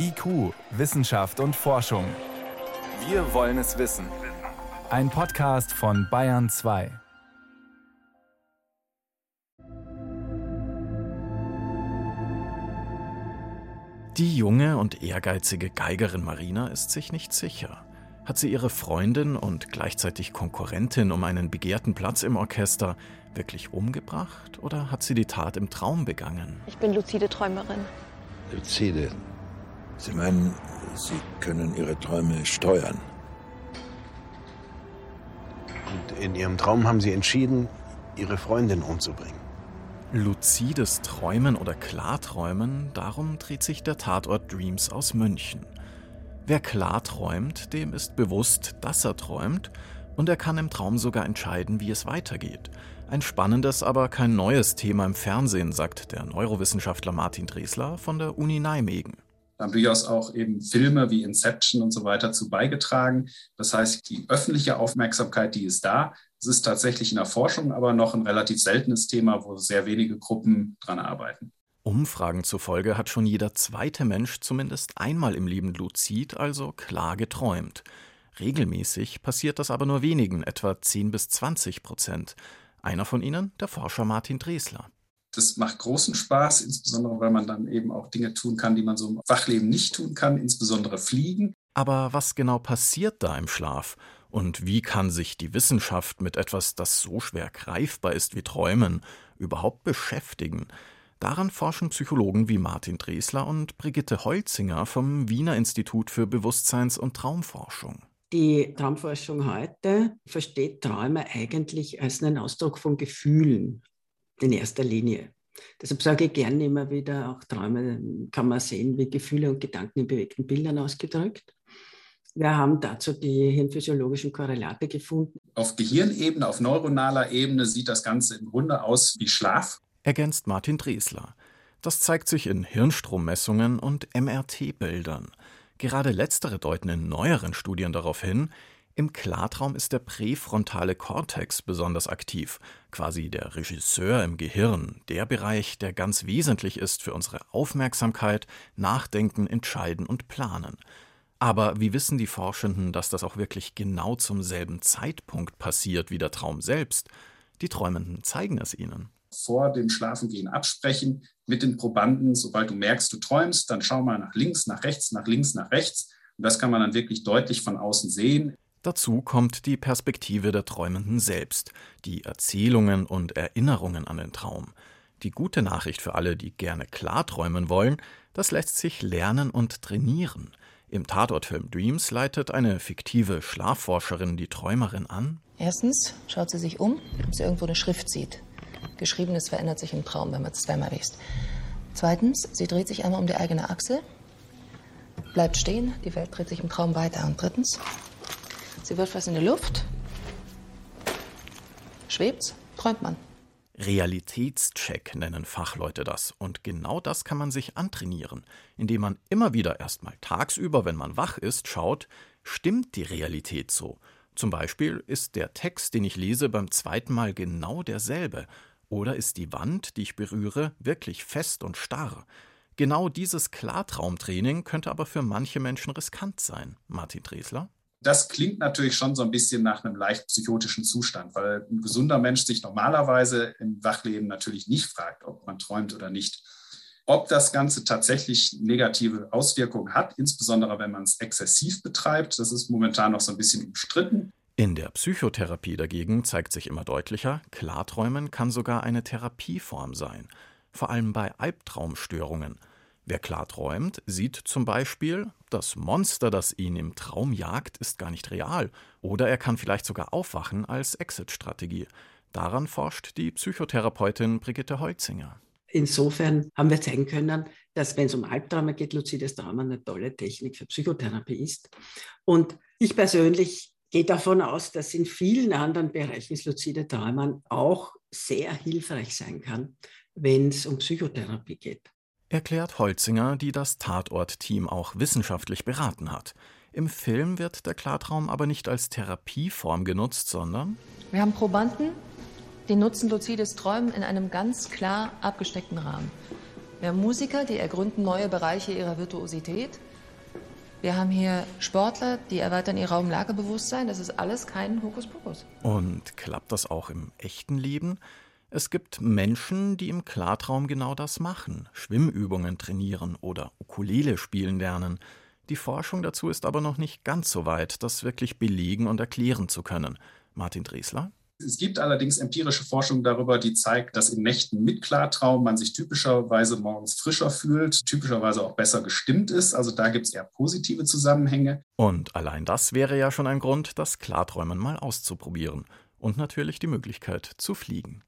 IQ, Wissenschaft und Forschung. Wir wollen es wissen. Ein Podcast von Bayern 2. Die junge und ehrgeizige Geigerin Marina ist sich nicht sicher. Hat sie ihre Freundin und gleichzeitig Konkurrentin um einen begehrten Platz im Orchester wirklich umgebracht oder hat sie die Tat im Traum begangen? Ich bin luzide Träumerin. Luzide. Sie meinen, Sie können Ihre Träume steuern. Und in Ihrem Traum haben Sie entschieden, Ihre Freundin umzubringen. Luzides Träumen oder Klarträumen, darum dreht sich der Tatort Dreams aus München. Wer klar träumt, dem ist bewusst, dass er träumt, und er kann im Traum sogar entscheiden, wie es weitergeht. Ein spannendes, aber kein neues Thema im Fernsehen, sagt der Neurowissenschaftler Martin Dresler von der Uni Nijmegen haben durchaus auch eben Filme wie Inception und so weiter zu beigetragen. Das heißt, die öffentliche Aufmerksamkeit, die ist da. Es ist tatsächlich in der Forschung aber noch ein relativ seltenes Thema, wo sehr wenige Gruppen dran arbeiten. Umfragen zufolge hat schon jeder zweite Mensch zumindest einmal im Leben luzid, also klar geträumt. Regelmäßig passiert das aber nur wenigen, etwa 10 bis 20 Prozent. Einer von ihnen, der Forscher Martin Dresler. Das macht großen Spaß, insbesondere weil man dann eben auch Dinge tun kann, die man so im Wachleben nicht tun kann, insbesondere fliegen. Aber was genau passiert da im Schlaf? Und wie kann sich die Wissenschaft mit etwas, das so schwer greifbar ist wie Träumen, überhaupt beschäftigen? Daran forschen Psychologen wie Martin Dresler und Brigitte Holzinger vom Wiener Institut für Bewusstseins- und Traumforschung. Die Traumforschung heute versteht Träume eigentlich als einen Ausdruck von Gefühlen, in erster Linie. Deshalb sage ich gerne immer wieder, auch Träume kann man sehen, wie Gefühle und Gedanken in bewegten Bildern ausgedrückt. Wir haben dazu die hirnphysiologischen Korrelate gefunden. Auf Gehirnebene, auf neuronaler Ebene sieht das Ganze im Grunde aus wie Schlaf. Ergänzt Martin Dresler. Das zeigt sich in Hirnstrommessungen und MRT-Bildern. Gerade letztere deuten in neueren Studien darauf hin, im Klartraum ist der präfrontale Kortex besonders aktiv, quasi der Regisseur im Gehirn, der Bereich, der ganz wesentlich ist für unsere Aufmerksamkeit, Nachdenken, Entscheiden und Planen. Aber wie wissen die Forschenden, dass das auch wirklich genau zum selben Zeitpunkt passiert wie der Traum selbst? Die Träumenden zeigen es ihnen. Vor dem Schlafengehen absprechen mit den Probanden, sobald du merkst, du träumst, dann schau mal nach links, nach rechts, nach links, nach rechts. Und das kann man dann wirklich deutlich von außen sehen. Dazu kommt die Perspektive der Träumenden selbst, die Erzählungen und Erinnerungen an den Traum. Die gute Nachricht für alle, die gerne klarträumen wollen, das lässt sich lernen und trainieren. Im Tatortfilm Dreams leitet eine fiktive Schlafforscherin die Träumerin an. Erstens schaut sie sich um, ob sie irgendwo eine Schrift sieht. Geschriebenes verändert sich im Traum, wenn man es zweimal liest. Zweitens, sie dreht sich einmal um die eigene Achse, bleibt stehen, die Welt dreht sich im Traum weiter. Und drittens, Sie wirft was in die Luft. Schwebt's, träumt man. Realitätscheck nennen Fachleute das. Und genau das kann man sich antrainieren, indem man immer wieder erstmal tagsüber, wenn man wach ist, schaut, stimmt die Realität so? Zum Beispiel ist der Text, den ich lese, beim zweiten Mal genau derselbe. Oder ist die Wand, die ich berühre, wirklich fest und starr? Genau dieses Klartraumtraining könnte aber für manche Menschen riskant sein. Martin Dresler? Das klingt natürlich schon so ein bisschen nach einem leicht psychotischen Zustand, weil ein gesunder Mensch sich normalerweise im Wachleben natürlich nicht fragt, ob man träumt oder nicht. Ob das Ganze tatsächlich negative Auswirkungen hat, insbesondere wenn man es exzessiv betreibt, das ist momentan noch so ein bisschen umstritten. In der Psychotherapie dagegen zeigt sich immer deutlicher, Klarträumen kann sogar eine Therapieform sein, vor allem bei Albtraumstörungen. Wer klar träumt, sieht zum Beispiel, das Monster, das ihn im Traum jagt, ist gar nicht real. Oder er kann vielleicht sogar aufwachen als Exit-Strategie. Daran forscht die Psychotherapeutin Brigitte Holzinger. Insofern haben wir zeigen können, dass wenn es um Albträume geht, luzides Träumen eine tolle Technik für Psychotherapie ist. Und ich persönlich gehe davon aus, dass in vielen anderen Bereichen das luzide Träumen auch sehr hilfreich sein kann, wenn es um Psychotherapie geht erklärt Holzinger, die das Tatort-Team auch wissenschaftlich beraten hat. Im Film wird der Klartraum aber nicht als Therapieform genutzt, sondern wir haben Probanden, die nutzen luzides Träumen in einem ganz klar abgesteckten Rahmen. Wir haben Musiker, die ergründen neue Bereiche ihrer Virtuosität. Wir haben hier Sportler, die erweitern ihr Raumlagebewusstsein. Das ist alles kein Hokuspokus. Und klappt das auch im echten Leben? Es gibt Menschen, die im Klartraum genau das machen, Schwimmübungen trainieren oder Ukulele spielen lernen. Die Forschung dazu ist aber noch nicht ganz so weit, das wirklich belegen und erklären zu können. Martin Driesler? Es gibt allerdings empirische Forschung darüber, die zeigt, dass in Nächten mit Klartraum man sich typischerweise morgens frischer fühlt, typischerweise auch besser gestimmt ist. Also da gibt es eher positive Zusammenhänge. Und allein das wäre ja schon ein Grund, das Klarträumen mal auszuprobieren. Und natürlich die Möglichkeit zu fliegen.